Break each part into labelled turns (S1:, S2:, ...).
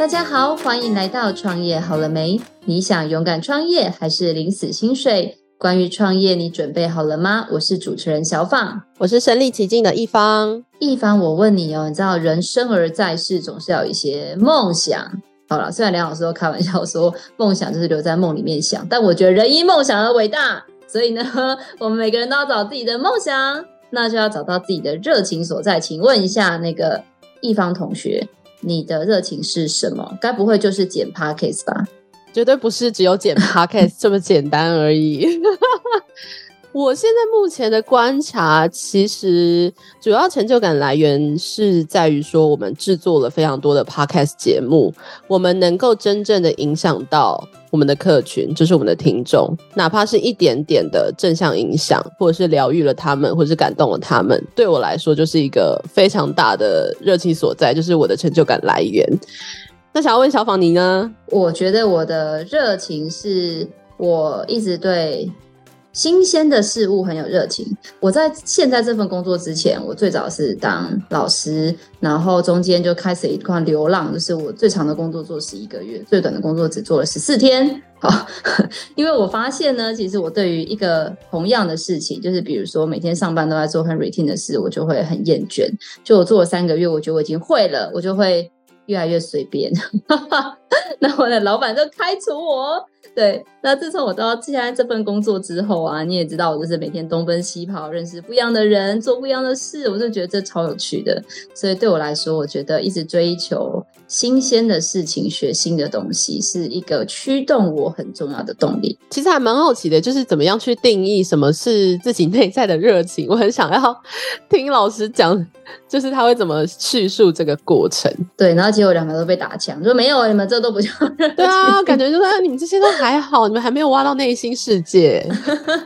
S1: 大家好，欢迎来到创业好了没？你想勇敢创业还是领死薪水？关于创业，你准备好了吗？我是主持人小放，
S2: 我是身临其境的一方。
S1: 一方，我问你哦，你知道人生而在世，总是要有一些梦想。好了，虽然梁老师都开玩笑说梦想就是留在梦里面想，但我觉得人因梦想而伟大。所以呢，我们每个人都要找自己的梦想，那就要找到自己的热情所在。请问一下，那个一方同学，你的热情是什么？该不会就是剪 Podcast 吧？
S2: 绝对不是只有剪 Podcast 这么简单而已。我现在目前的观察，其实主要成就感来源是在于说，我们制作了非常多的 podcast 节目，我们能够真正的影响到我们的客群，就是我们的听众，哪怕是一点点的正向影响，或者是疗愈了他们，或者是感动了他们，对我来说就是一个非常大的热情所在，就是我的成就感来源。那想要问小访你呢？
S1: 我觉得我的热情是我一直对。新鲜的事物很有热情。我在现在这份工作之前，我最早是当老师，然后中间就开始一段流浪，就是我最长的工作做十一个月，最短的工作只做了十四天。好，因为我发现呢，其实我对于一个同样的事情，就是比如说每天上班都在做很 routine 的事，我就会很厌倦。就我做了三个月，我觉得我已经会了，我就会越来越随便。那我的老板就开除我。对，那自从我到现在这份工作之后啊，你也知道，我就是每天东奔西跑，认识不一样的人，做不一样的事，我就觉得这超有趣的。所以对我来说，我觉得一直追求新鲜的事情，学新的东西，是一个驱动我很重要的动力。
S2: 其实还蛮好奇的，就是怎么样去定义什么是自己内在的热情？我很想要听老师讲，就是他会怎么叙述这个过程。
S1: 对，然后结果两个都被打枪，说没有，你们这都不叫热情。
S2: 对啊，感觉就是你们这些都。还好，你们还没有挖到内心世界。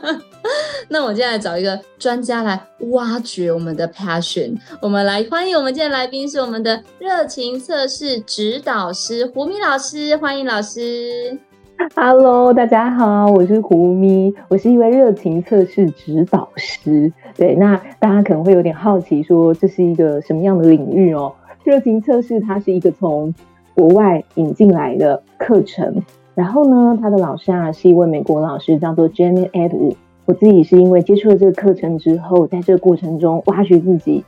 S1: 那我现在找一个专家来挖掘我们的 passion。我们来欢迎我们今天来宾是我们的热情测试指导师胡咪老师，欢迎老师。
S3: Hello，大家好，我是胡咪，我是一位热情测试指导师。对，那大家可能会有点好奇，说这是一个什么样的领域哦？热情测试它是一个从国外引进来的课程。然后呢，他的老师啊是一位美国老师，叫做 Janet e d w a r d。我自己是因为接触了这个课程之后，在这个过程中挖掘自己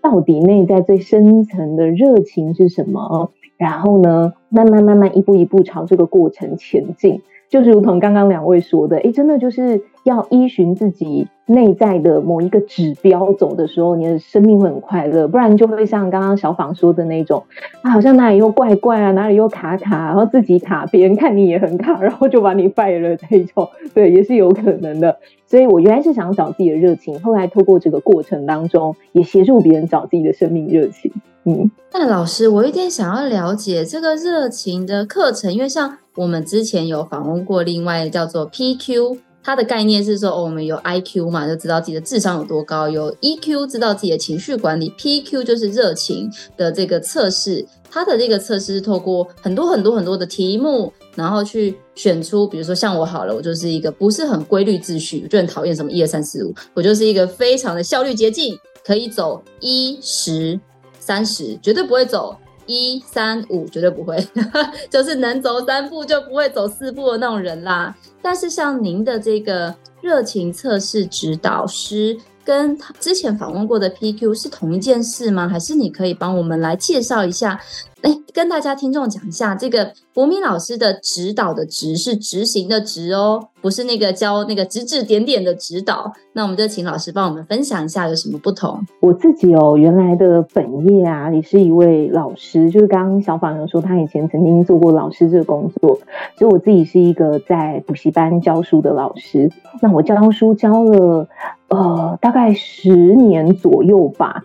S3: 到底内在最深层的热情是什么，然后呢，慢慢慢慢一步一步朝这个过程前进。就是如同刚刚两位说的，诶，真的就是要依循自己内在的某一个指标走的时候，你的生命会很快乐。不然就会像刚刚小访说的那种，啊，好像哪里又怪怪啊，哪里又卡卡，然后自己卡，别人看你也很卡，然后就把你败了这种，对，也是有可能的。所以我原来是想找自己的热情，后来透过这个过程当中，也协助别人找自己的生命热情。嗯，
S1: 那老师，我有点想要了解这个热情的课程，因为像。我们之前有访问过另外叫做 PQ，它的概念是说，哦，我们有 IQ 嘛，就知道自己的智商有多高；有 EQ，知道自己的情绪管理；PQ 就是热情的这个测试。它的这个测试是透过很多很多很多的题目，然后去选出，比如说像我好了，我就是一个不是很规律秩序，就很讨厌什么一二三四五，我就是一个非常的效率捷径，可以走一十三十，绝对不会走。一三五绝对不会，就是能走三步就不会走四步的那种人啦。但是像您的这个热情测试指导师，跟他之前访问过的 PQ 是同一件事吗？还是你可以帮我们来介绍一下？哎，跟大家听众讲一下，这个胡咪老师的指导的指是执行的执哦，不是那个教那个指指点点的指导。那我们就请老师帮我们分享一下有什么不同。
S3: 我自己哦，原来的本业啊，也是一位老师，就是刚刚小访有说他以前曾经做过老师这个工作，所以我自己是一个在补习班教书的老师。那我教书教了呃大概十年左右吧。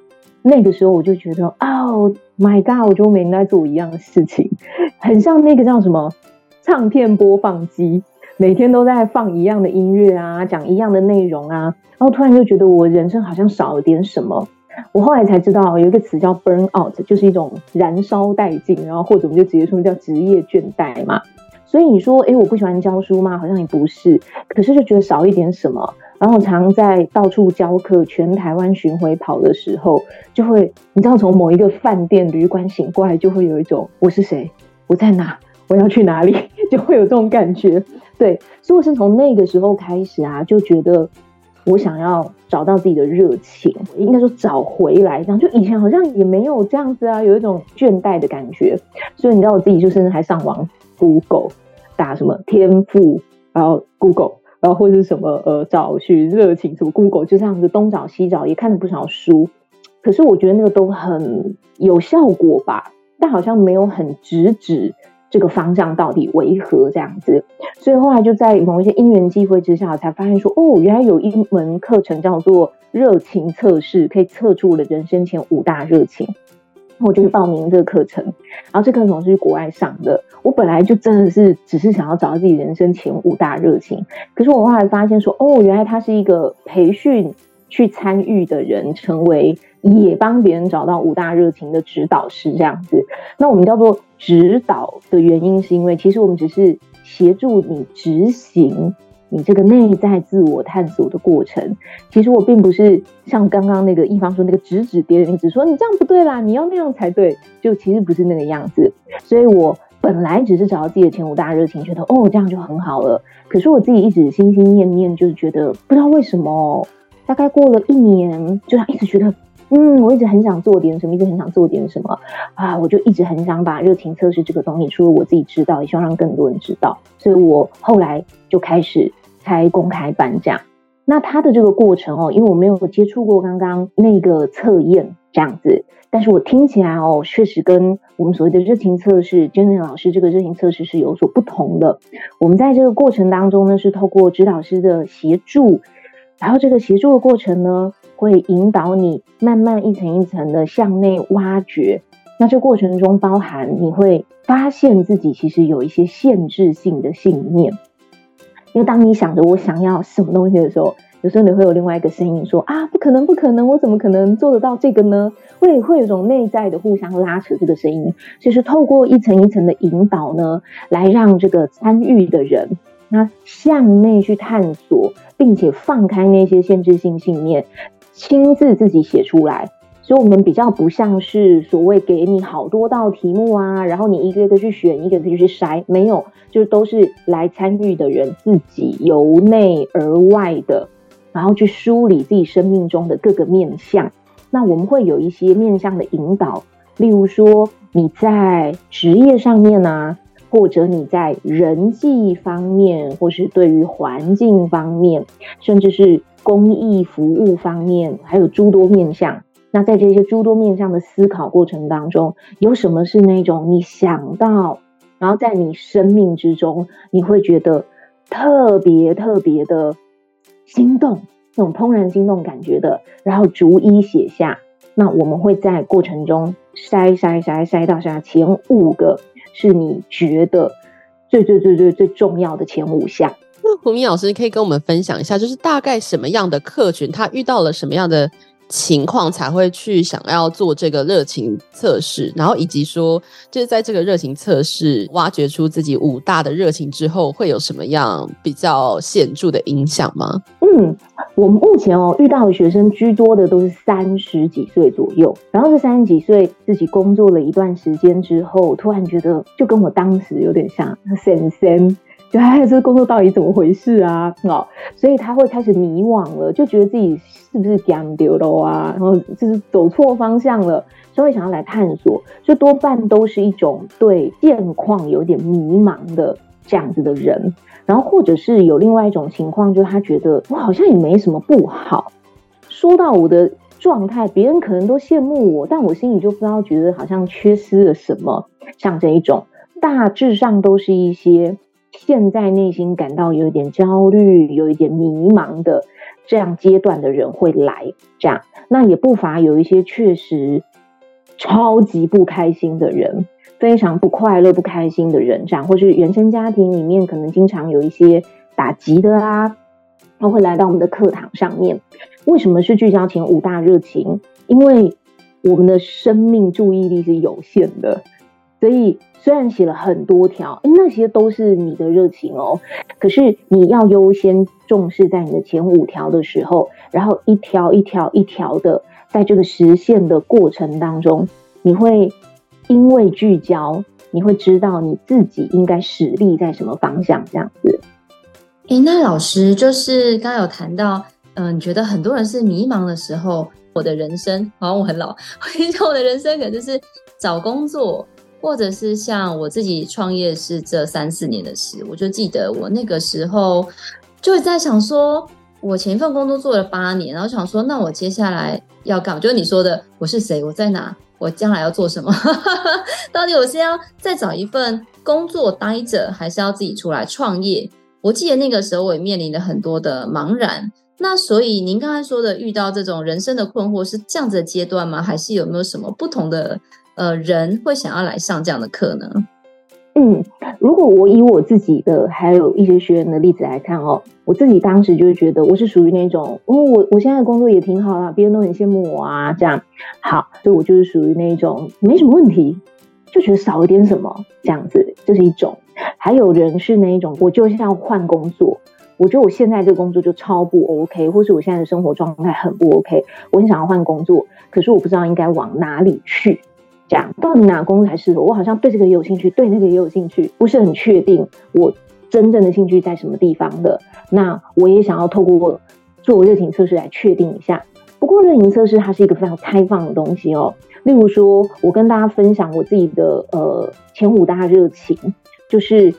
S3: 那个时候我就觉得，哦，My God，我就每天在做一样的事情，很像那个叫什么唱片播放机，每天都在放一样的音乐啊，讲一样的内容啊，然后突然就觉得我人生好像少了点什么。我后来才知道有一个词叫 burn out，就是一种燃烧殆尽，然后或者我们就直接说叫职业倦怠嘛。所以你说，诶，我不喜欢教书吗？好像也不是，可是就觉得少一点什么。然后常在到处教课，全台湾巡回跑的时候，就会你知道从某一个饭店旅馆醒过来，就会有一种我是谁？我在哪？我要去哪里？就会有这种感觉。对，所以我是从那个时候开始啊，就觉得我想要找到自己的热情，应该说找回来。这样就以前好像也没有这样子啊，有一种倦怠的感觉。所以你知道，我自己就甚至还上网 Google 打什么天赋，然后 Google。然后或者是什么呃，找寻热情什么 Google 就这样子东找西找，也看了不少书，可是我觉得那个都很有效果吧，但好像没有很直指这个方向到底为何这样子，所以后来就在某一些因缘际会之下，才发现说哦，原来有一门课程叫做热情测试，可以测出我的人生前五大热情。我就去报名这个课程，然后这课程是去国外上的。我本来就真的是只是想要找到自己人生前五大热情，可是我后来发现说，哦，原来他是一个培训去参与的人，成为也帮别人找到五大热情的指导师这样子。那我们叫做指导的原因，是因为其实我们只是协助你执行。你这个内在自我探索的过程，其实我并不是像刚刚那个一方说那个指指点点，只说你这样不对啦，你要那样才对，就其实不是那个样子。所以我本来只是找到自己的前五大热情，觉得哦这样就很好了。可是我自己一直心心念念，就是觉得不知道为什么，大概过了一年，就一直觉得。嗯，我一直很想做点什么，一直很想做点什么啊！我就一直很想把热情测试这个东西，除了我自己知道，也希望让更多人知道。所以我后来就开始开公开颁奖。那他的这个过程哦，因为我没有接触过刚刚那个测验这样子，但是我听起来哦，确实跟我们所谓的热情测试，Janet 老师这个热情测试是有所不同的。我们在这个过程当中呢，是透过指导师的协助，然后这个协助的过程呢。会引导你慢慢一层一层的向内挖掘，那这过程中包含你会发现自己其实有一些限制性的信念，因为当你想着我想要什么东西的时候，有时候你会有另外一个声音说啊，不可能，不可能，我怎么可能做得到这个呢？会会有一种内在的互相拉扯，这个声音就是透过一层一层的引导呢，来让这个参与的人那向内去探索，并且放开那些限制性信念。亲自自己写出来，所以我们比较不像是所谓给你好多道题目啊，然后你一个一个去选，一个一个去筛，没有，就都是来参与的人自己由内而外的，然后去梳理自己生命中的各个面向。那我们会有一些面向的引导，例如说你在职业上面啊，或者你在人际方面，或是对于环境方面，甚至是。公益服务方面还有诸多面向，那在这些诸多面向的思考过程当中，有什么是那种你想到，然后在你生命之中你会觉得特别特别的心动，那种怦然心动感觉的，然后逐一写下。那我们会在过程中筛筛筛筛到下前五个，是你觉得最最最最最重要的前五
S2: 项。胡明老师可以跟我们分享一下，就是大概什么样的客群，他遇到了什么样的情况才会去想要做这个热情测试，然后以及说，就是在这个热情测试挖掘出自己五大的热情之后，会有什么样比较显著的影响吗？
S3: 嗯，我们目前哦遇到的学生居多的都是三十几岁左右，然后这三十几岁自己工作了一段时间之后，突然觉得就跟我当时有点像，神仙。就还是工作到底怎么回事啊？哦，所以他会开始迷惘了，就觉得自己是不是讲丢了啊？然后就是走错方向了，所以想要来探索。就多半都是一种对现况有点迷茫的这样子的人，然后或者是有另外一种情况，就是他觉得我好像也没什么不好。说到我的状态，别人可能都羡慕我，但我心里就不知道觉得好像缺失了什么。像这一种，大致上都是一些。现在内心感到有一点焦虑、有一点迷茫的这样阶段的人会来，这样那也不乏有一些确实超级不开心的人，非常不快乐、不开心的人，这样或是原生家庭里面可能经常有一些打击的啊，他会来到我们的课堂上面。为什么是聚焦前五大热情？因为我们的生命注意力是有限的。所以，虽然写了很多条，那些都是你的热情哦。可是，你要优先重视在你的前五条的时候，然后一条一条一条的，在这个实现的过程当中，你会因为聚焦，你会知道你自己应该使力在什么方向这样子。
S1: 诶，那老师就是刚刚有谈到，嗯、你觉得很多人是迷茫的时候，我的人生好像我很老，我跟你讲，我的人生可能就是找工作，或者是像我自己创业是这三四年的事，我就记得我那个时候就在想说。我前一份工作做了八年，然后想说，那我接下来要干？就是你说的，我是谁？我在哪？我将来要做什么？到底我是要再找一份工作待着，还是要自己出来创业？我记得那个时候我也面临了很多的茫然。那所以您刚才说的遇到这种人生的困惑是这样子的阶段吗？还是有没有什么不同的呃人会想要来上这样的课呢？
S3: 嗯，如果我以我自己的还有一些学员的例子来看哦，我自己当时就是觉得我是属于那种，哦，我我现在的工作也挺好啦，别人都很羡慕我啊，这样好，所以我就是属于那种没什么问题，就觉得少一点什么这样子，这是一种。还有人是那一种，我就是要换工作，我觉得我现在这个工作就超不 OK，或是我现在的生活状态很不 OK，我很想要换工作，可是我不知道应该往哪里去。这样到底哪工作才适合我？好像对这个也有兴趣，对那个也有兴趣，不是很确定我真正的兴趣在什么地方的。那我也想要透过做热情测试来确定一下。不过热情测试它是一个非常开放的东西哦。例如说，我跟大家分享我自己的呃前五大热情，就是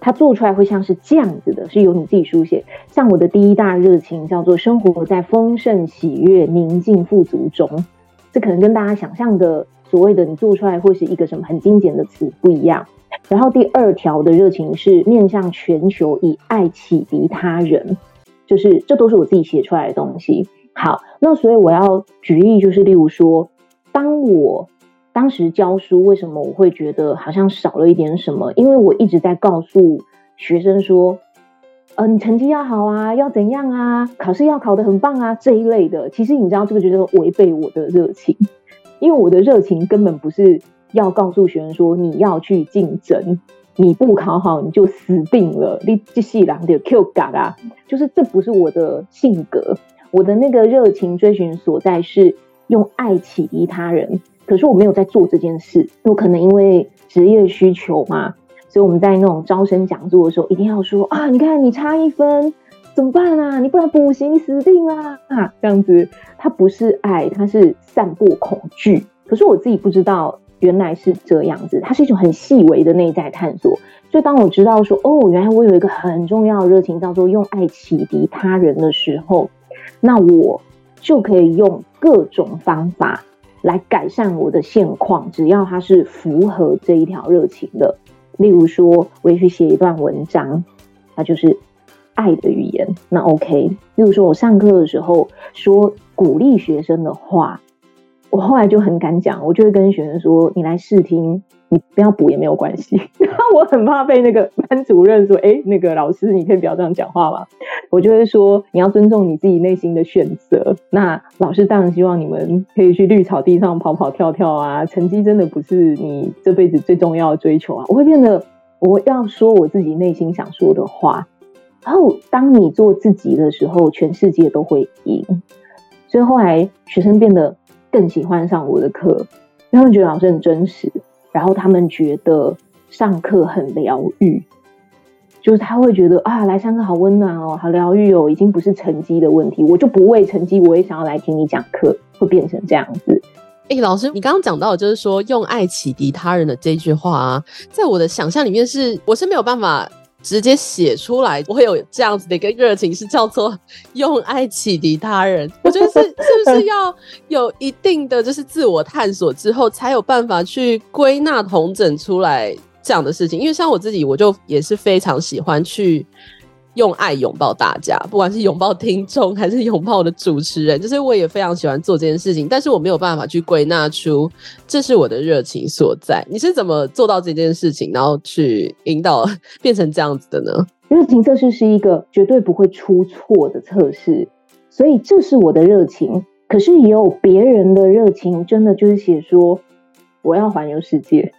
S3: 它做出来会像是这样子的，是由你自己书写。像我的第一大热情叫做生活在丰盛、喜悦、宁静、富足中，这可能跟大家想象的。所谓的你做出来会是一个什么很精简的词不一样。然后第二条的热情是面向全球，以爱启迪他人，就是这都是我自己写出来的东西。好，那所以我要举例，就是例如说，当我当时教书，为什么我会觉得好像少了一点什么？因为我一直在告诉学生说，嗯、呃，你成绩要好啊，要怎样啊，考试要考得很棒啊，这一类的。其实你知道，这个就是违背我的热情。因为我的热情根本不是要告诉学生说，你要去竞争，你不考好你就死定了，你这世人就 Q 嘎嘎，就是这不是我的性格。我的那个热情追寻所在是用爱启迪他人，可是我没有在做这件事。我可能因为职业需求嘛，所以我们在那种招生讲座的时候，一定要说啊，你看你差一分。怎么办啊？你不然补习死定啦！啊，这样子，它不是爱，它是散播恐惧。可是我自己不知道，原来是这样子，它是一种很细微的内在探索。所以当我知道说，哦，原来我有一个很重要的热情，叫做用爱启迪他人的时候，那我就可以用各种方法来改善我的现况，只要它是符合这一条热情的。例如说，我也去写一段文章，它就是。爱的语言，那 OK。例如说，我上课的时候说鼓励学生的话，我后来就很敢讲，我就会跟学生说：“你来试听，你不要补也没有关系。”我很怕被那个班主任说：“哎，那个老师，你可以不要这样讲话吗？”我就会说：“你要尊重你自己内心的选择。”那老师当然希望你们可以去绿草地上跑跑跳跳啊，成绩真的不是你这辈子最重要的追求啊。我会变得我要说我自己内心想说的话。然后，当你做自己的时候，全世界都会赢。所以后来学生变得更喜欢上我的课，因为他们觉得老师很真实，然后他们觉得上课很疗愈，就是他会觉得啊，来上课好温暖哦，好疗愈哦，已经不是成绩的问题，我就不为成绩，我也想要来听你讲课，会变成这样子。
S2: 哎，老师，你刚刚讲到就是说用爱启迪他人的这句话啊，在我的想象里面是，我是没有办法。直接写出来，我会有这样子的一个热情，是叫做 用爱启迪他人。我觉得是是不是要有一定的就是自我探索之后，才有办法去归纳统整出来这样的事情？因为像我自己，我就也是非常喜欢去。用爱拥抱大家，不管是拥抱听众还是拥抱我的主持人，就是我也非常喜欢做这件事情，但是我没有办法去归纳出这是我的热情所在。你是怎么做到这件事情，然后去引导 变成这样子的呢？
S3: 热情测试是一个绝对不会出错的测试，所以这是我的热情。可是也有别人的热情，真的就是写说我要环游世界，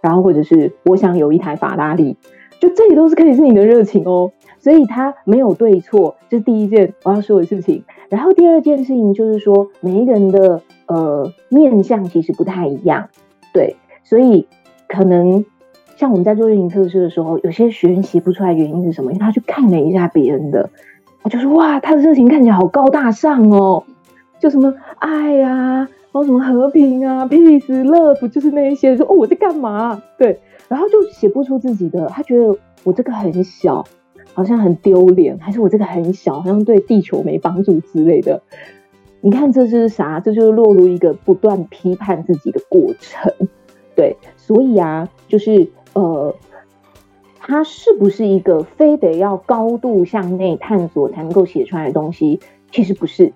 S3: 然后或者是我想有一台法拉利，就这里都是可以是你的热情哦。所以它没有对错，这是第一件我要说的事情。然后第二件事情就是说，每一个人的呃面向其实不太一样，对。所以可能像我们在做热情测试的时候，有些学员写不出来原因是什么？因为他去看了一下别人的，我就说哇，他的热情看起来好高大上哦，就什么爱呀、然后什么和平啊，peace love，就是那一些，说哦我在干嘛？对，然后就写不出自己的，他觉得我这个很小，好像很丢脸，还是我这个很小，好像对地球没帮助之类的。你看这是啥？这就是落入一个不断批判自己的过程。对，所以啊，就是呃，它是不是一个非得要高度向内探索才能够写出来的东西？其实不是，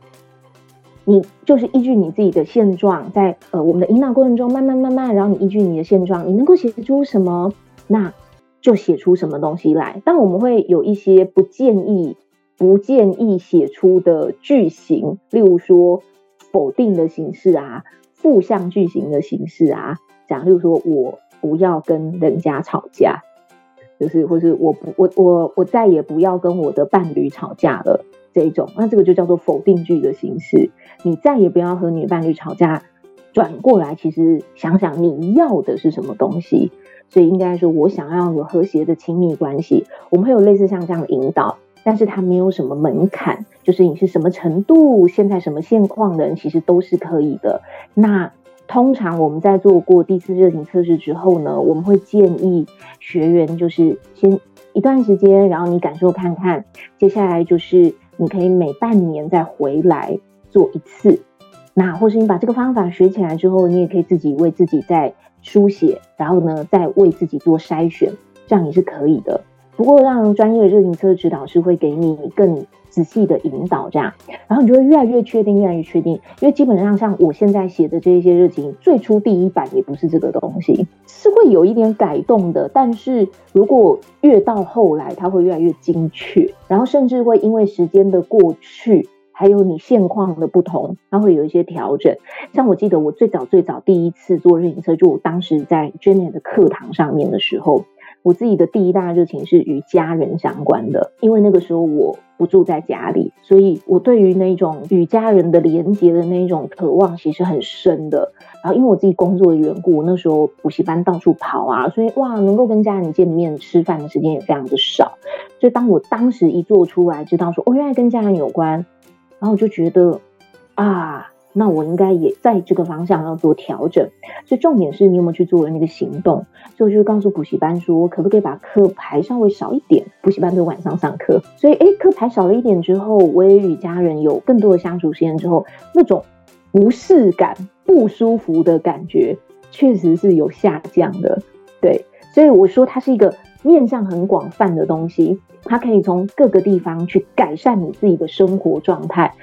S3: 你就是依据你自己的现状，在呃我们的引导过程中，慢慢慢慢，然后你依据你的现状，你能够写出什么，那就写出什么东西来。但我们会有一些不建议、不建议写出的句型，例如说否定的形式啊，负向句型的形式啊。讲，例如说，我不要跟人家吵架，就是，或是我不，我我我再也不要跟我的伴侣吵架了，这种，那这个就叫做否定句的形式。你再也不要和你的伴侣吵架，转过来，其实想想你要的是什么东西。所以应该说，我想要有和谐的亲密关系，我们会有类似像这样的引导，但是它没有什么门槛，就是你是什么程度，现在什么现况的人，其实都是可以的。那。通常我们在做过第四热情测试之后呢，我们会建议学员就是先一段时间，然后你感受看看，接下来就是你可以每半年再回来做一次。那或是你把这个方法学起来之后，你也可以自己为自己再书写，然后呢再为自己做筛选，这样也是可以的。不过让专业的热情车指导师会给你更。仔细的引导，这样，然后你就会越来越确定，越来越确定。因为基本上像我现在写的这一些热情，最初第一版也不是这个东西，是会有一点改动的。但是如果越到后来，它会越来越精确，然后甚至会因为时间的过去，还有你现况的不同，它会有一些调整。像我记得我最早最早第一次做热情测，就我当时在 Jenny 的课堂上面的时候。我自己的第一大热情是与家人相关的，因为那个时候我不住在家里，所以我对于那种与家人的连接的那种渴望其实很深的。然后因为我自己工作的缘故，那时候补习班到处跑啊，所以哇，能够跟家人见面吃饭的时间也非常的少。所以当我当时一做出来，知道说哦，原来跟家人有关，然后我就觉得啊。那我应该也在这个方向要做调整，所以重点是你有没有去做了那个行动。所以我就告诉补习班说，可不可以把课排稍微少一点？补习班都晚上上课，所以诶，课排少了一点之后，我也与家人有更多的相处时间之后，那种不适感、不舒服的感觉，确实是有下降的。对，所以我说它是一个面向很广泛的东西，它可以从各个地方去改善你自己的生活状态。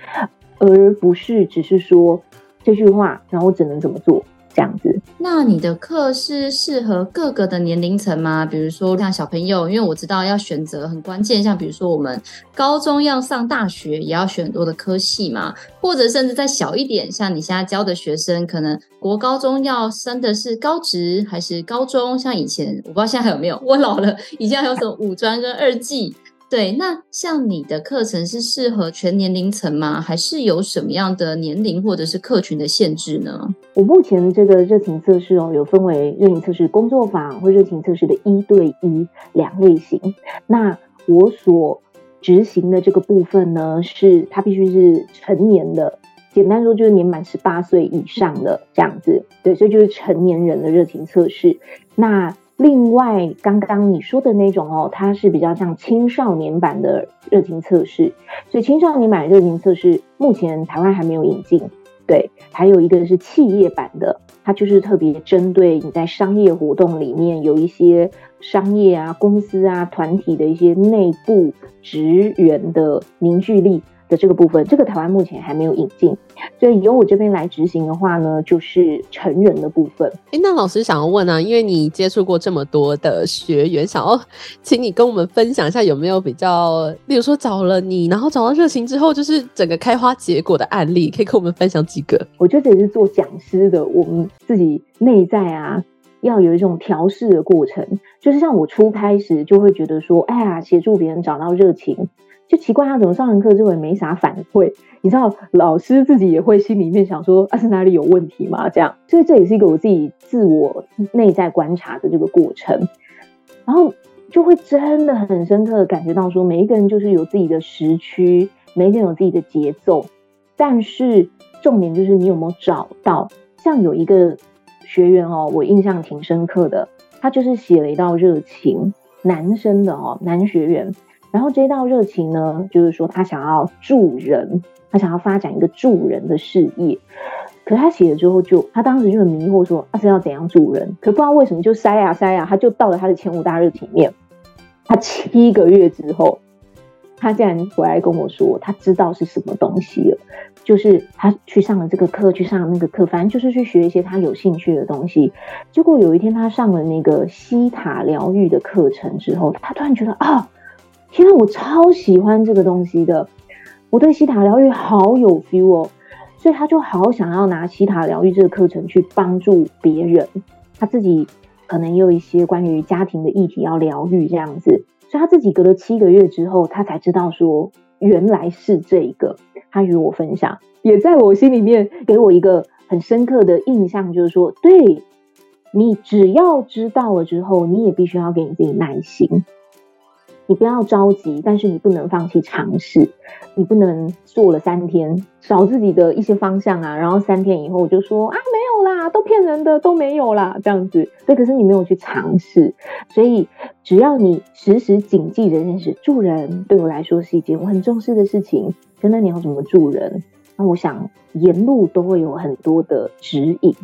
S3: 而不是只是说这句话，然后只能怎么做这样子。
S1: 那你的课是适合各个的年龄层吗？比如说像小朋友，因为我知道要选择很关键，像比如说我们高中要上大学，也要选很多的科系嘛。或者甚至再小一点，像你现在教的学生，可能国高中要升的是高职还是高中？像以前我不知道现在还有没有，我老了，以前还有什么五专跟二技。对，那像你的课程是适合全年龄层吗？还是有什么样的年龄或者是客群的限制呢？
S3: 我目前这个热情测试哦，有分为热情测试工作坊或热情测试的一对一两类型。那我所执行的这个部分呢，是它必须是成年的，简单说就是年满十八岁以上的这样子。对，所以就是成年人的热情测试。那另外，刚刚你说的那种哦，它是比较像青少年版的热情测试，所以青少年版热情测试目前台湾还没有引进。对，还有一个是企业版的，它就是特别针对你在商业活动里面有一些商业啊、公司啊、团体的一些内部职员的凝聚力。的这个部分，这个台湾目前还没有引进，所以由我这边来执行的话呢，就是成人的部分。
S2: 诶，那老师想要问啊，因为你接触过这么多的学员，想要请你跟我们分享一下，有没有比较，例如说找了你，然后找到热情之后，就是整个开花结果的案例，可以跟我们分享几个？
S3: 我觉得这也是做讲师的，我们自己内在啊，要有一种调试的过程。就是像我初开始就会觉得说，哎呀，协助别人找到热情。就奇怪他怎么上完课之后也没啥反馈。你知道，老师自己也会心里面想说，啊是哪里有问题吗？这样，所以这也是一个我自己自我内在观察的这个过程，然后就会真的很深刻的感觉到说，每一个人就是有自己的时区，每一个人有自己的节奏，但是重点就是你有没有找到。像有一个学员哦，我印象挺深刻的，他就是写了一道热情，男生的哦，男学员。然后这道热情呢，就是说他想要助人，他想要发展一个助人的事业。可他写了之后就，他当时就很迷惑，说他是要怎样助人？可不知道为什么就塞呀塞呀，他就到了他的前五大热情面。他七个月之后，他竟然回来跟我说，他知道是什么东西了。就是他去上了这个课，去上了那个课，反正就是去学一些他有兴趣的东西。结果有一天他上了那个西塔疗愈的课程之后，他突然觉得啊，天啊，我超喜欢这个东西的，我对西塔疗愈好有 feel 哦，所以他就好想要拿西塔疗愈这个课程去帮助别人。他自己可能也有一些关于家庭的议题要疗愈这样子，所以他自己隔了七个月之后，他才知道说原来是这一个。他与我分享，也在我心里面给我一个很深刻的印象，就是说，对，你只要知道了之后，你也必须要给你自己耐心。你不要着急，但是你不能放弃尝试。你不能做了三天，找自己的一些方向啊，然后三天以后就说啊，没有啦，都骗人的，都没有啦，这样子。对，可是你没有去尝试，所以只要你时时谨记着这件事，助人对我来说是一件我很重视的事情。真的，你要怎么助人？那我想沿路都会有很多的指引，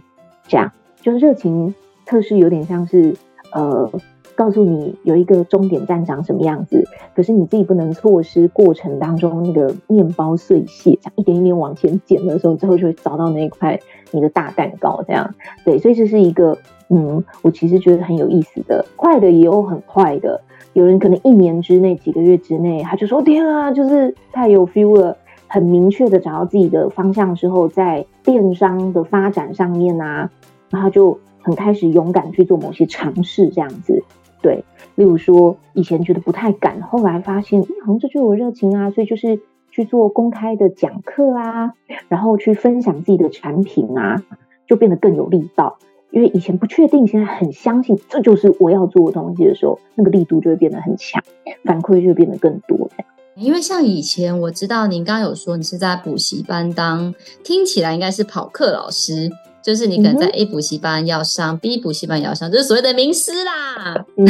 S3: 这样就是热情测试有点像是呃。告诉你有一个终点站长什么样子，可是你自己不能错失过程当中那个面包碎屑，这样一点一点往前捡的时候，最后就会找到那一块你的大蛋糕。这样对，所以这是一个嗯，我其实觉得很有意思的，快的也有很快的。有人可能一年之内、几个月之内，他就说天啊，就是太有 feel 了，很明确的找到自己的方向之后，在电商的发展上面啊，然后就很开始勇敢去做某些尝试，这样子。对，例如说以前觉得不太敢，后来发现，好像这就有热情啊，所以就是去做公开的讲课啊，然后去分享自己的产品啊，就变得更有力道。因为以前不确定，现在很相信，这就是我要做的东西的时候，那个力度就会变得很强，反馈就会变得更多。
S1: 因为像以前我知道您刚刚有说你是在补习班当，听起来应该是跑课老师。就是你可能在 A 补习班要上、嗯、，B 补习班也要上，就是所谓的名师啦。嗯、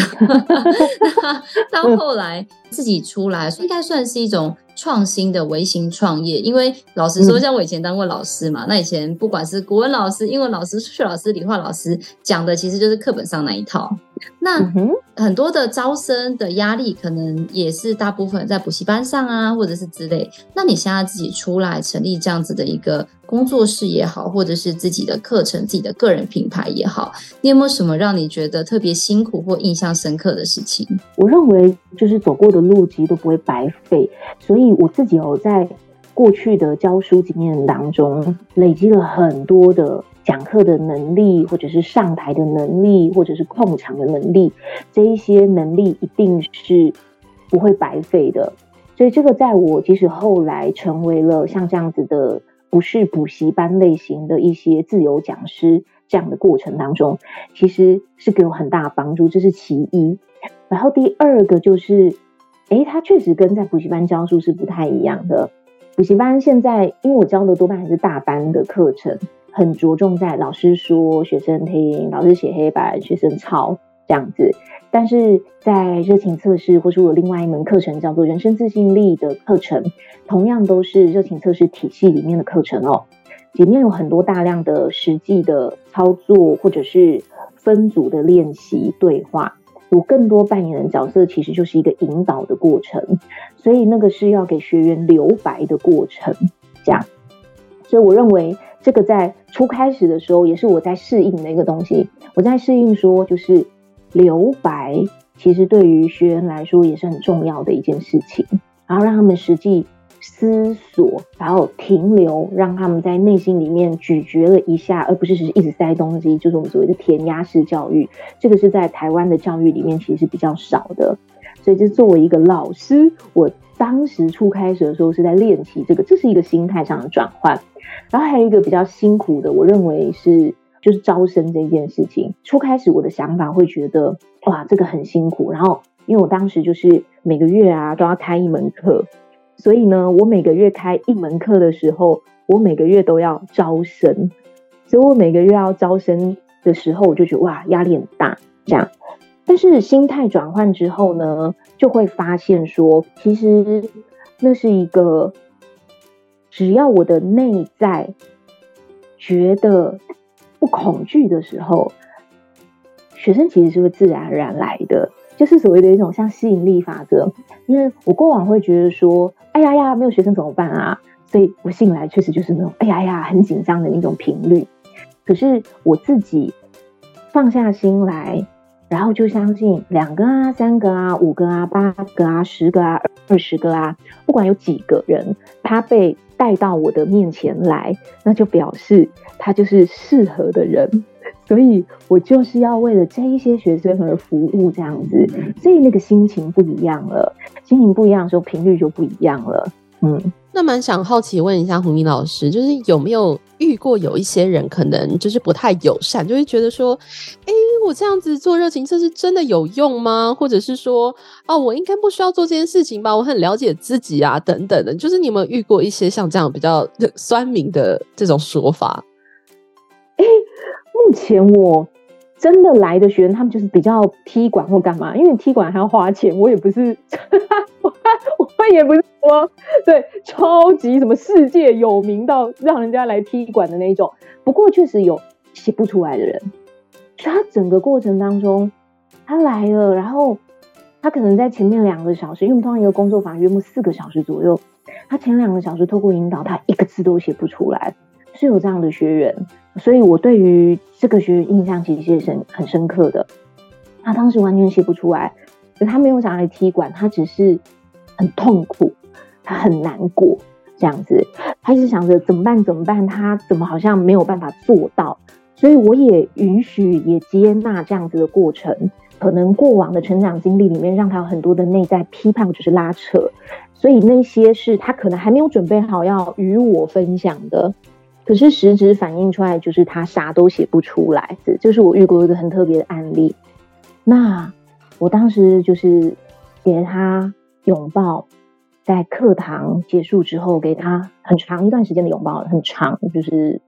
S1: 到后来自己出来，应该算是一种创新的微型创业。因为老实说，像我以前当过老师嘛，嗯、那以前不管是国文老师、英文老师、数学老师、理化老师讲的，其实就是课本上那一套。那很多的招生的压力，可能也是大部分在补习班上啊，或者是之类。那你现在自己出来成立这样子的一个工作室也好，或者是自己的课程、自己的个人品牌也好，你有没有什么让你觉得特别辛苦或印象深刻的事情？
S3: 我认为就是走过的路其实都不会白费，所以我自己有在过去的教书经验当中累积了很多的。讲课的能力，或者是上台的能力，或者是控场的能力，这一些能力一定是不会白费的。所以，这个在我即使后来成为了像这样子的，不是补习班类型的一些自由讲师这样的过程当中，其实是给我很大的帮助。这是其一。然后第二个就是，诶，他确实跟在补习班教书是不太一样的。补习班现在，因为我教的多半还是大班的课程。很着重在老师说，学生听，老师写黑板，学生抄这样子。但是在热情测试，或是我另外一门课程叫做人生自信力的课程，同样都是热情测试体系里面的课程哦。里面有很多大量的实际的操作，或者是分组的练习对话。我更多扮演的角色，其实就是一个引导的过程，所以那个是要给学员留白的过程，这样。所以我认为。这个在初开始的时候，也是我在适应的一个东西。我在适应说，就是留白，其实对于学员来说也是很重要的一件事情。然后让他们实际思索，然后停留，让他们在内心里面咀嚼了一下，而不是只是一直塞东西，就是我们所谓的填鸭式教育。这个是在台湾的教育里面其实是比较少的。所以就作为一个老师，我当时初开始的时候是在练习这个，这是一个心态上的转换。然后还有一个比较辛苦的，我认为是就是招生这件事情。初开始我的想法会觉得哇，这个很辛苦。然后因为我当时就是每个月啊都要开一门课，所以呢，我每个月开一门课的时候，我每个月都要招生，所以我每个月要招生的时候，我就觉得哇，压力很大。这样，但是心态转换之后呢，就会发现说，其实那是一个。只要我的内在觉得不恐惧的时候，学生其实是会自然而然来的，就是所谓的一种像吸引力法则。因为我过往会觉得说，哎呀呀，没有学生怎么办啊？所以我进来确实就是那种哎呀呀很紧张的那种频率。可是我自己放下心来，然后就相信两个啊、三个啊、五个啊、八个啊、十个啊、二十个啊，不管有几个人，他被。带到我的面前来，那就表示他就是适合的人，所以我就是要为了这一些学生而服务，这样子，所以那个心情不一样了，心情不一样的时候，频率就不一样了。嗯，
S2: 那蛮想好奇问一下胡明老师，就是有没有遇过有一些人可能就是不太友善，就会觉得说，哎、欸，我这样子做热情测试真的有用吗？或者是说，哦，我应该不需要做这件事情吧？我很了解自己啊，等等的。就是你有没有遇过一些像这样比较酸民的这种说法？
S3: 哎、目前我真的来的学员，他们就是比较踢馆或干嘛，因为踢馆还要花钱，我也不是。我也不是说对超级什么世界有名到让人家来踢馆的那种，不过确实有写不出来的人。他整个过程当中，他来了，然后他可能在前面两个小时，因为我们通常一个工作坊约莫四个小时左右，他前两个小时透过引导，他一个字都写不出来，是有这样的学员。所以我对于这个学员印象其实是很很深刻的。他当时完全写不出来，他没有想来踢馆，他只是。很痛苦，他很难过，这样子，他一直想着怎么办？怎么办？他怎么好像没有办法做到？所以我也允许，也接纳这样子的过程。可能过往的成长经历里面，让他有很多的内在批判或者是拉扯，所以那些是他可能还没有准备好要与我分享的。可是实质反映出来，就是他啥都写不出来。这就是我遇过一个很特别的案例。那我当时就是给他。拥抱，在课堂结束之后，给他很长一段时间的拥抱，很长，就是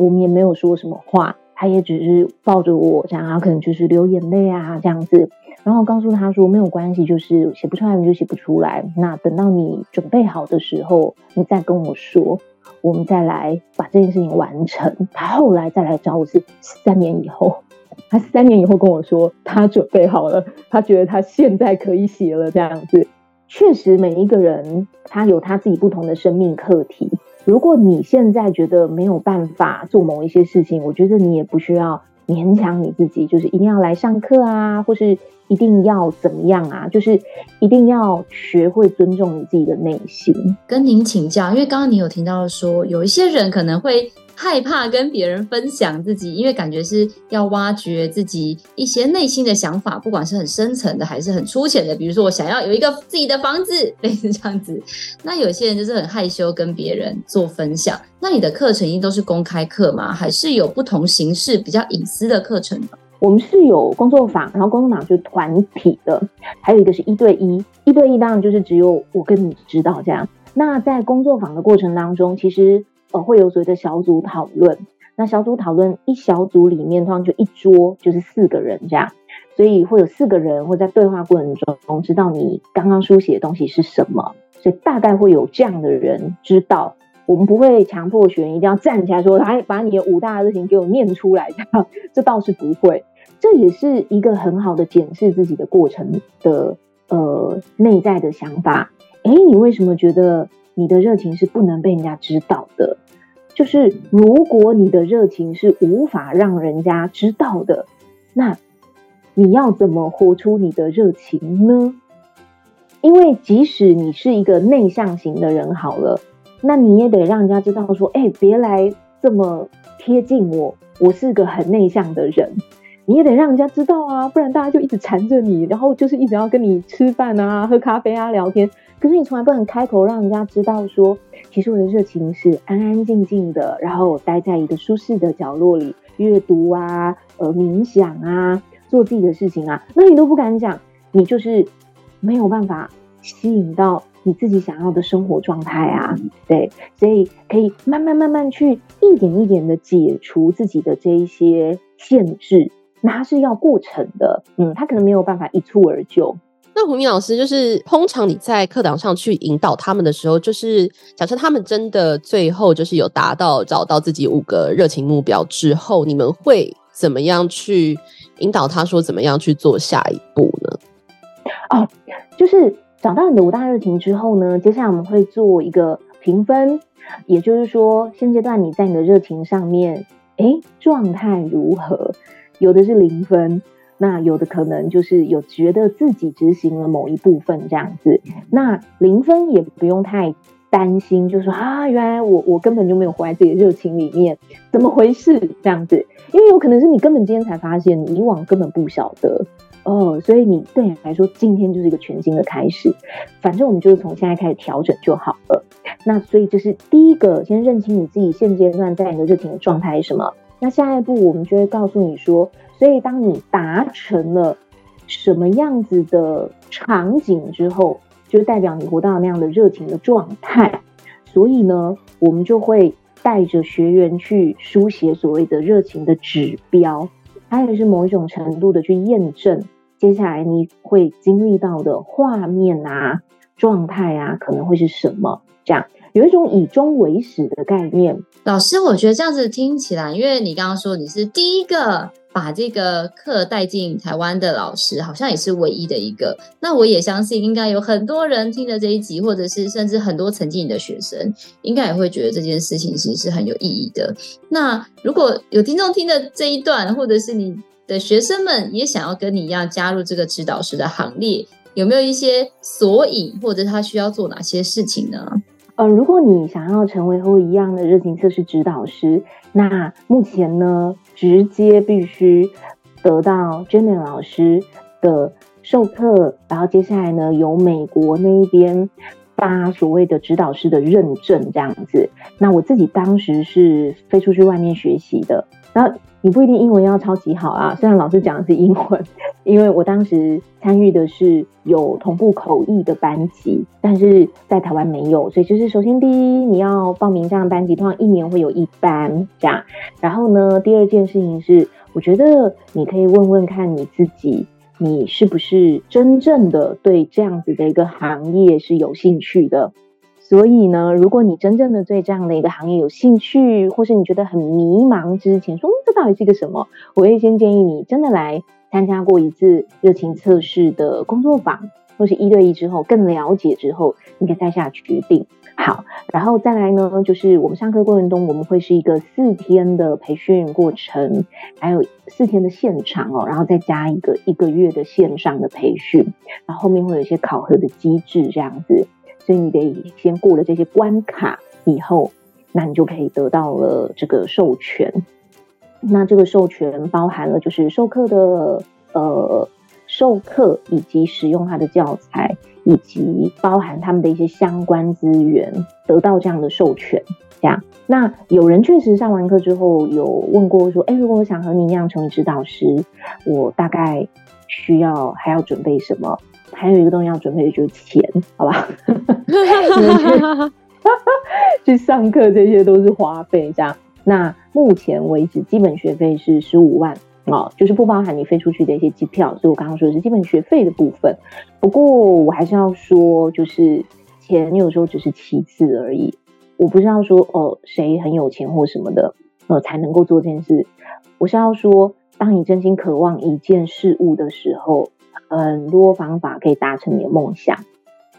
S3: 我们也没有说什么话，他也只是抱着我，这样，然后可能就是流眼泪啊，这样子，然后告诉他说没有关系，就是写不出来你就写不出来，那等到你准备好的时候，你再跟我说，我们再来把这件事情完成。他后来再来找我是三年以后，他三年以后跟我说他准备好了，他觉得他现在可以写了，这样子。确实，每一个人他有他自己不同的生命课题。如果你现在觉得没有办法做某一些事情，我觉得你也不需要勉强你自己，就是一定要来上课啊，或是一定要怎么样啊，就是一定要学会尊重你自己的内心。
S1: 跟您请教，因为刚刚你有听到说，有一些人可能会。害怕跟别人分享自己，因为感觉是要挖掘自己一些内心的想法，不管是很深层的还是很粗浅的。比如说，我想要有一个自己的房子，类似这样子。那有些人就是很害羞跟别人做分享。那你的课程一定都是公开课吗？还是有不同形式比较隐私的课程呢？
S3: 我们是有工作坊，然后工作坊就是团体的，还有一个是一对一。一对一当然就是只有我跟你知道这样。那在工作坊的过程当中，其实。呃，会有所谓的小组讨论。那小组讨论，一小组里面通常就一桌，就是四个人这样，所以会有四个人会在对话过程中知道你刚刚书写的东西是什么，所以大概会有这样的人知道。我们不会强迫学员一定要站起来说，来把你的五大热情给我念出来，这样 这倒是不会。这也是一个很好的检视自己的过程的呃内在的想法。诶，你为什么觉得？你的热情是不能被人家知道的，就是如果你的热情是无法让人家知道的，那你要怎么活出你的热情呢？因为即使你是一个内向型的人，好了，那你也得让人家知道说，哎，别来这么贴近我，我是个很内向的人。你也得让人家知道啊，不然大家就一直缠着你，然后就是一直要跟你吃饭啊、喝咖啡啊、聊天。可是你从来不能开口让人家知道说，其实我的热情是安安静静的，然后待在一个舒适的角落里阅读啊、呃冥想啊、做自己的事情啊，那你都不敢讲，你就是没有办法吸引到你自己想要的生活状态啊。对，所以可以慢慢慢慢去一点一点的解除自己的这一些限制。那它是要过程的，嗯，它可能没有办法一蹴而就。
S2: 那胡明老师，就是通常你在课堂上去引导他们的时候，就是假设他们真的最后就是有达到找到自己五个热情目标之后，你们会怎么样去引导他说怎么样去做下一步呢？
S3: 哦，就是找到你的五大热情之后呢，接下来我们会做一个评分，也就是说现阶段你在你的热情上面，诶，状态如何？有的是零分，那有的可能就是有觉得自己执行了某一部分这样子。那零分也不用太担心，就是说啊，原来我我根本就没有活在自己的热情里面，怎么回事这样子？因为有可能是你根本今天才发现，你以往根本不晓得哦，所以你对你来说，今天就是一个全新的开始。反正我们就是从现在开始调整就好了。那所以这是第一个，先认清你自己现阶段在你的热情的状态是什么。那下一步我们就会告诉你说，所以当你达成了什么样子的场景之后，就代表你活到那样的热情的状态。所以呢，我们就会带着学员去书写所谓的热情的指标，还有是某一种程度的去验证接下来你会经历到的画面啊、状态啊，可能会是什么这样。有一种以终为始的概念。
S1: 老师，我觉得这样子听起来，因为你刚刚说你是第一个把这个课带进台湾的老师，好像也是唯一的一个。那我也相信，应该有很多人听了这一集，或者是甚至很多曾经你的学生，应该也会觉得这件事情其实是很有意义的。那如果有听众听的这一段，或者是你的学生们也想要跟你一样加入这个指导师的行列，有没有一些索引，或者他需要做哪些事情呢？
S3: 嗯，如果你想要成为和我一样的热情测试指导师，那目前呢，直接必须得到 Jenny 老师的授课，然后接下来呢，由美国那一边发所谓的指导师的认证这样子。那我自己当时是飞出去外面学习的，然后。你不一定英文要超级好啊，虽然老师讲的是英文，因为我当时参与的是有同步口译的班级，但是在台湾没有，所以就是首先第一，你要报名这样的班级，通常一年会有一班这样。然后呢，第二件事情是，我觉得你可以问问看你自己，你是不是真正的对这样子的一个行业是有兴趣的。所以呢，如果你真正的对这样的一个行业有兴趣，或是你觉得很迷茫之前，说，这到底是个什么？我会先建议你真的来参加过一次热情测试的工作坊，或是一对一之后更了解之后，你可以再下决定。好，然后再来呢，就是我们上课过程中，我们会是一个四天的培训过程，还有四天的现场哦，然后再加一个一个月的线上的培训，然后后面会有一些考核的机制这样子。所以你得先过了这些关卡以后，那你就可以得到了这个授权。那这个授权包含了就是授课的呃授课以及使用它的教材，以及包含他们的一些相关资源，得到这样的授权。这样，那有人确实上完课之后有问过说，哎，如果我想和你一样成为指导师，我大概需要还要准备什么？还有一个东西要准备的就是钱，好吧？去上课这些都是花费，这样。那目前为止，基本学费是十五万哦，就是不包含你飞出去的一些机票。所以我刚刚说的是基本学费的部分。不过我还是要说，就是钱有时候只是其次而已。我不是要说哦，谁很有钱或什么的，呃，才能够做这件事。我是要说，当你真心渴望一件事物的时候。很多方法可以达成你的梦想。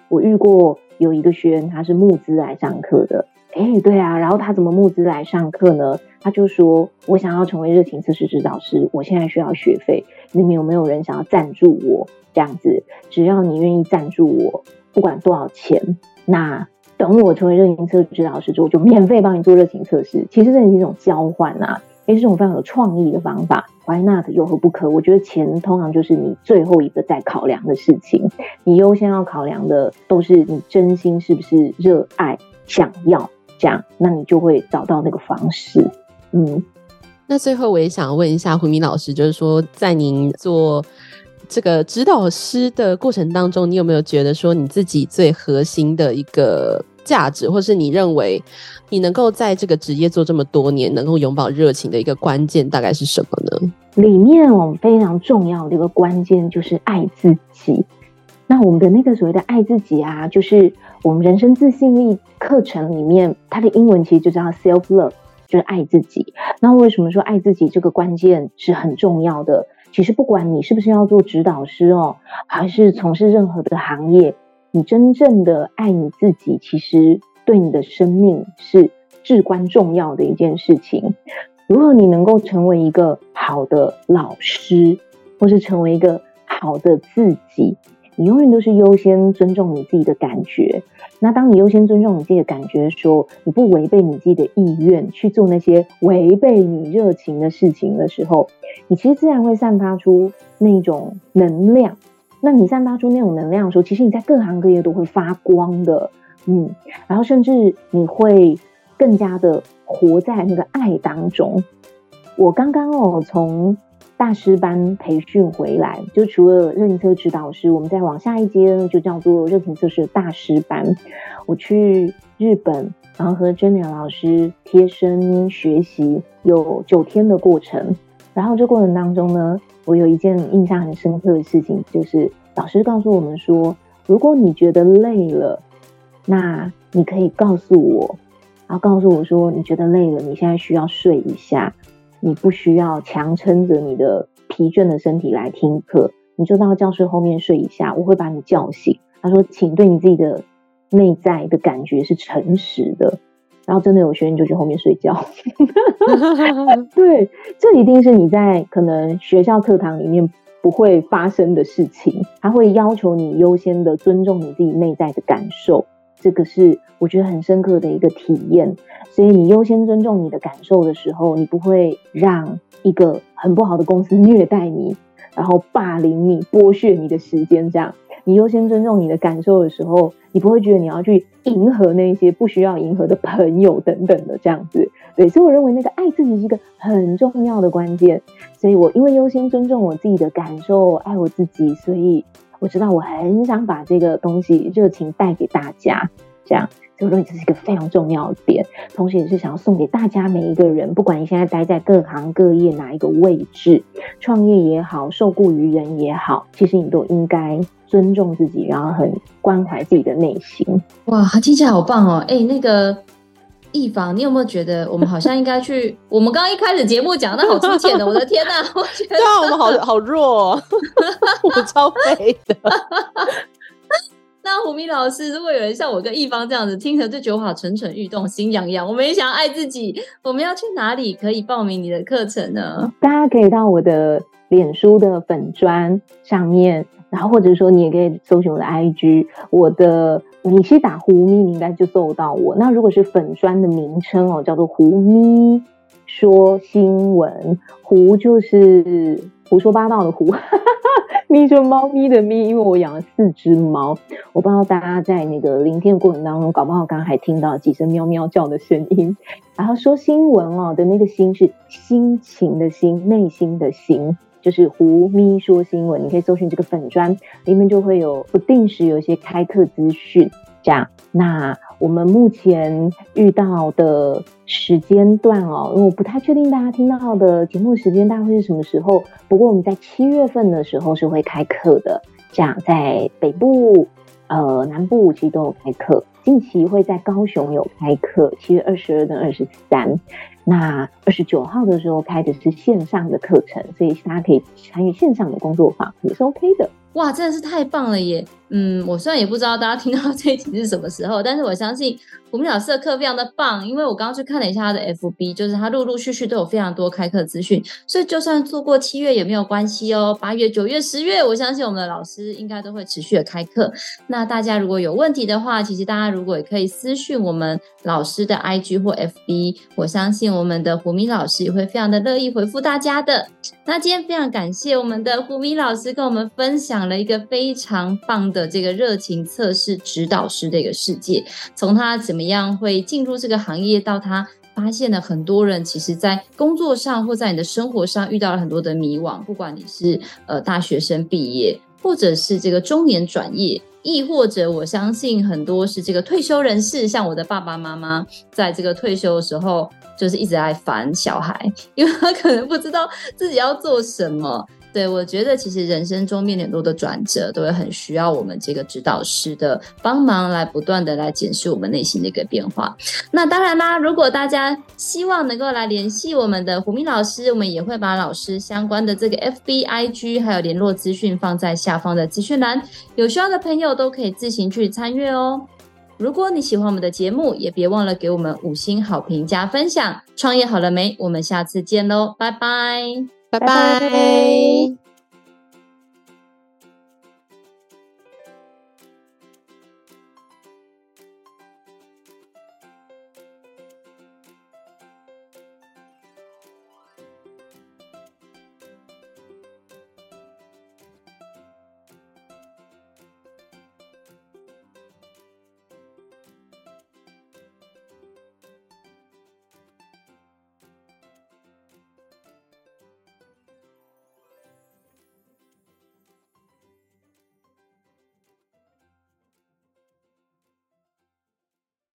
S3: 我遇过有一个学员，他是募资来上课的。哎，对啊，然后他怎么募资来上课呢？他就说：“我想要成为热情测试指导师，我现在需要学费，你们有没有人想要赞助我？这样子，只要你愿意赞助我，不管多少钱，那等我成为热情测试指导师之后，就免费帮你做热情测试。其实这是一种交换啊。诶，这种非常有创意的方法，Why not？有何不可？我觉得钱通常就是你最后一个在考量的事情，你优先要考量的都是你真心是不是热爱、想要这样，那你就会找到那个方式。嗯，
S2: 那最后我也想问一下胡明老师，就是说在您做这个指导师的过程当中，你有没有觉得说你自己最核心的一个价值，或是你认为你能够在这个职业做这么多年，能够永葆热情的一个关键，大概是什么呢？
S3: 里面我们非常重要的一个关键就是爱自己。那我们的那个所谓的爱自己啊，就是我们人生自信力课程里面，它的英文其实就叫 self love，就是爱自己。那为什么说爱自己这个关键是很重要的？其实不管你是不是要做指导师哦，还是从事任何的行业。你真正的爱你自己，其实对你的生命是至关重要的一件事情。如果你能够成为一个好的老师，或是成为一个好的自己，你永远都是优先尊重你自己的感觉。那当你优先尊重你自己的感觉的时候，你不违背你自己的意愿去做那些违背你热情的事情的时候，你其实自然会散发出那种能量。那你散发出那种能量的时候，其实你在各行各业都会发光的，嗯，然后甚至你会更加的活在那个爱当中。我刚刚哦从大师班培训回来，就除了热情测指导师，我们再往下一阶呢，就叫做热情测试大师班。我去日本，然后和真良老师贴身学习，有九天的过程。然后这过程当中呢，我有一件印象很深刻的事情，就是老师告诉我们说，如果你觉得累了，那你可以告诉我，然后告诉我说你觉得累了，你现在需要睡一下，你不需要强撑着你的疲倦的身体来听课，你就到教室后面睡一下，我会把你叫醒。他说，请对你自己的内在的感觉是诚实的。然后真的有学员就去后面睡觉，对，这一定是你在可能学校课堂里面不会发生的事情。他会要求你优先的尊重你自己内在的感受，这个是我觉得很深刻的一个体验。所以你优先尊重你的感受的时候，你不会让一个很不好的公司 虐待你，然后霸凌你、剥削你的时间，这样。你优先尊重你的感受的时候，你不会觉得你要去迎合那些不需要迎合的朋友等等的这样子。对，所以我认为那个爱自己是一个很重要的关键。所以我因为优先尊重我自己的感受，爱我自己，所以我知道我很想把这个东西热情带给大家，这样。我认为这是一个非常重要的点，同时也是想要送给大家每一个人，不管你现在待在各行各业哪一个位置，创业也好，受雇于人也好，其实你都应该尊重自己，然后很关怀自己的内心。
S1: 哇，听起来好棒哦！哎，那个易芳，你有没有觉得我们好像应该去？我们刚刚一开始节目讲的好粗浅的，我的天哪！我觉得对
S2: 啊，我们好好弱，我超废的。
S1: 那胡咪老师，如果有人像我跟易芳这样子，听着就觉得好蠢蠢欲动，心痒痒，我们也想要爱自己，我们要去哪里可以报名你的课程呢？
S3: 大家可以到我的脸书的粉砖上面，然后或者说你也可以搜寻我的 IG，我的你去打胡咪，你应该就搜到我。那如果是粉砖的名称哦，叫做胡咪说新闻，胡就是胡说八道的胡。咪就猫咪的咪，因为我养了四只猫，我不知道大家在那个聆听的过程当中，搞不好刚刚还听到几声喵喵叫的声音。然后说新闻哦的那个心是心情的心，内心的心，就是胡咪说新闻。你可以搜寻这个粉专，里面就会有不定时有一些开课资讯，这样。那我们目前遇到的时间段哦，因为我不太确定大家听到的节目时间大概会是什么时候。不过我们在七月份的时候是会开课的，这样在北部、呃南部其实都有开课。近期会在高雄有开课，七月二十二跟二十三。那二十九号的时候开的是线上的课程，所以大家可以参与线上的工作坊，也是 OK 的。
S1: 哇，真的是太棒了耶！嗯，我虽然也不知道大家听到这一集是什么时候，但是我相信虎咪老师的课非常的棒，因为我刚刚去看了一下他的 FB，就是他陆陆续续都有非常多开课资讯，所以就算错过七月也没有关系哦，八月、九月、十月，我相信我们的老师应该都会持续的开课。那大家如果有问题的话，其实大家如果也可以私讯我们老师的 IG 或 FB，我相信我们的虎咪老师也会非常的乐意回复大家的。那今天非常感谢我们的虎咪老师跟我们分享了一个非常棒的。的这个热情测试指导师的一个世界，从他怎么样会进入这个行业，到他发现了很多人其实，在工作上或在你的生活上遇到了很多的迷惘。不管你是呃大学生毕业，或者是这个中年转业，亦或者我相信很多是这个退休人士，像我的爸爸妈妈，在这个退休的时候，就是一直在烦小孩，因为他可能不知道自己要做什么。对，我觉得其实人生中面临很多的转折，都会很需要我们这个指导师的帮忙，来不断的来检视我们内心的一个变化。那当然啦，如果大家希望能够来联系我们的虎明老师，我们也会把老师相关的这个 FB、IG 还有联络资讯放在下方的资讯栏，有需要的朋友都可以自行去参阅哦。如果你喜欢我们的节目，也别忘了给我们五星好评加分享。创业好了没？我们下次见喽，拜拜拜拜。
S2: 拜拜。